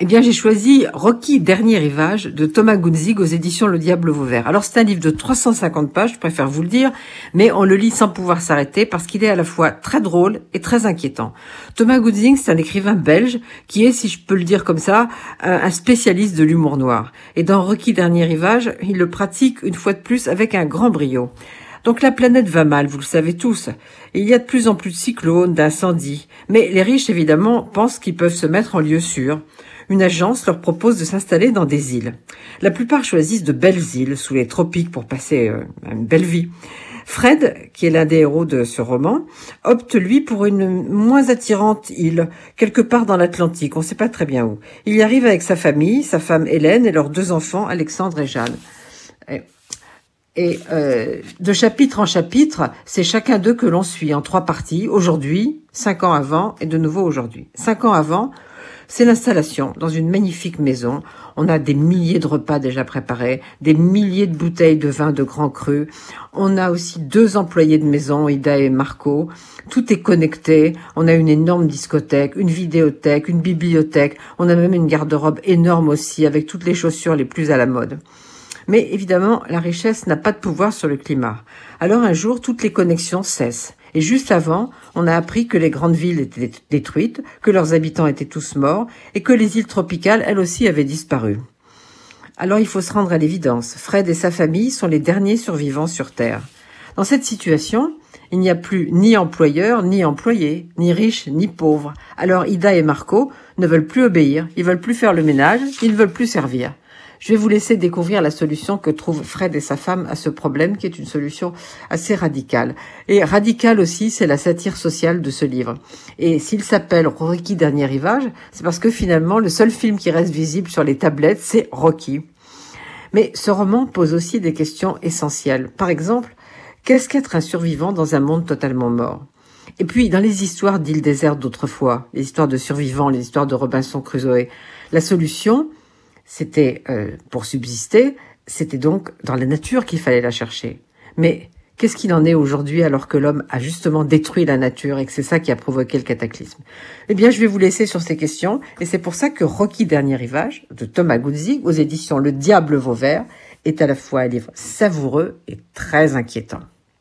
Eh bien, j'ai choisi Rocky Dernier Rivage de Thomas Gunzig aux éditions Le Diable Vauvert. Alors, c'est un livre de 350 pages, je préfère vous le dire, mais on le lit sans pouvoir s'arrêter parce qu'il est à la fois très drôle et très inquiétant. Thomas Gunzig, c'est un écrivain belge qui est, si je peux le dire comme ça, un spécialiste de l'humour noir. Et dans Rocky Dernier Rivage, il le pratique une fois de plus avec un grand brio. Donc la planète va mal, vous le savez tous. Il y a de plus en plus de cyclones, d'incendies. Mais les riches, évidemment, pensent qu'ils peuvent se mettre en lieu sûr une agence leur propose de s'installer dans des îles. La plupart choisissent de belles îles sous les tropiques pour passer euh, une belle vie. Fred, qui est l'un des héros de ce roman, opte lui pour une moins attirante île, quelque part dans l'Atlantique, on ne sait pas très bien où. Il y arrive avec sa famille, sa femme Hélène et leurs deux enfants, Alexandre et Jeanne. Euh, de chapitre en chapitre, c'est chacun d'eux que l'on suit en trois parties, aujourd'hui, cinq ans avant et de nouveau aujourd'hui. Cinq ans avant, c'est l'installation dans une magnifique maison. On a des milliers de repas déjà préparés, des milliers de bouteilles de vin de grand cru. On a aussi deux employés de maison, Ida et Marco. Tout est connecté. On a une énorme discothèque, une vidéothèque, une bibliothèque. On a même une garde-robe énorme aussi avec toutes les chaussures les plus à la mode. Mais évidemment, la richesse n'a pas de pouvoir sur le climat. Alors un jour, toutes les connexions cessent. Et juste avant, on a appris que les grandes villes étaient détruites, que leurs habitants étaient tous morts, et que les îles tropicales, elles aussi, avaient disparu. Alors il faut se rendre à l'évidence. Fred et sa famille sont les derniers survivants sur Terre. Dans cette situation, il n'y a plus ni employeur, ni employé, ni riche, ni pauvre. Alors Ida et Marco ne veulent plus obéir, ils veulent plus faire le ménage, ils ne veulent plus servir. Je vais vous laisser découvrir la solution que trouvent Fred et sa femme à ce problème, qui est une solution assez radicale. Et radicale aussi, c'est la satire sociale de ce livre. Et s'il s'appelle Rocky Dernier Rivage, c'est parce que finalement, le seul film qui reste visible sur les tablettes, c'est Rocky. Mais ce roman pose aussi des questions essentielles. Par exemple, qu'est-ce qu'être un survivant dans un monde totalement mort? Et puis, dans les histoires d'îles désertes d'autrefois, les histoires de survivants, les histoires de Robinson Crusoe, la solution, c'était euh, pour subsister, c'était donc dans la nature qu'il fallait la chercher. Mais qu'est-ce qu'il en est aujourd'hui alors que l'homme a justement détruit la nature et que c'est ça qui a provoqué le cataclysme? Eh bien, je vais vous laisser sur ces questions et c'est pour ça que Rocky Dernier Rivage de Thomas Guzzi aux éditions Le Diable Vauvert est à la fois un livre savoureux et très inquiétant.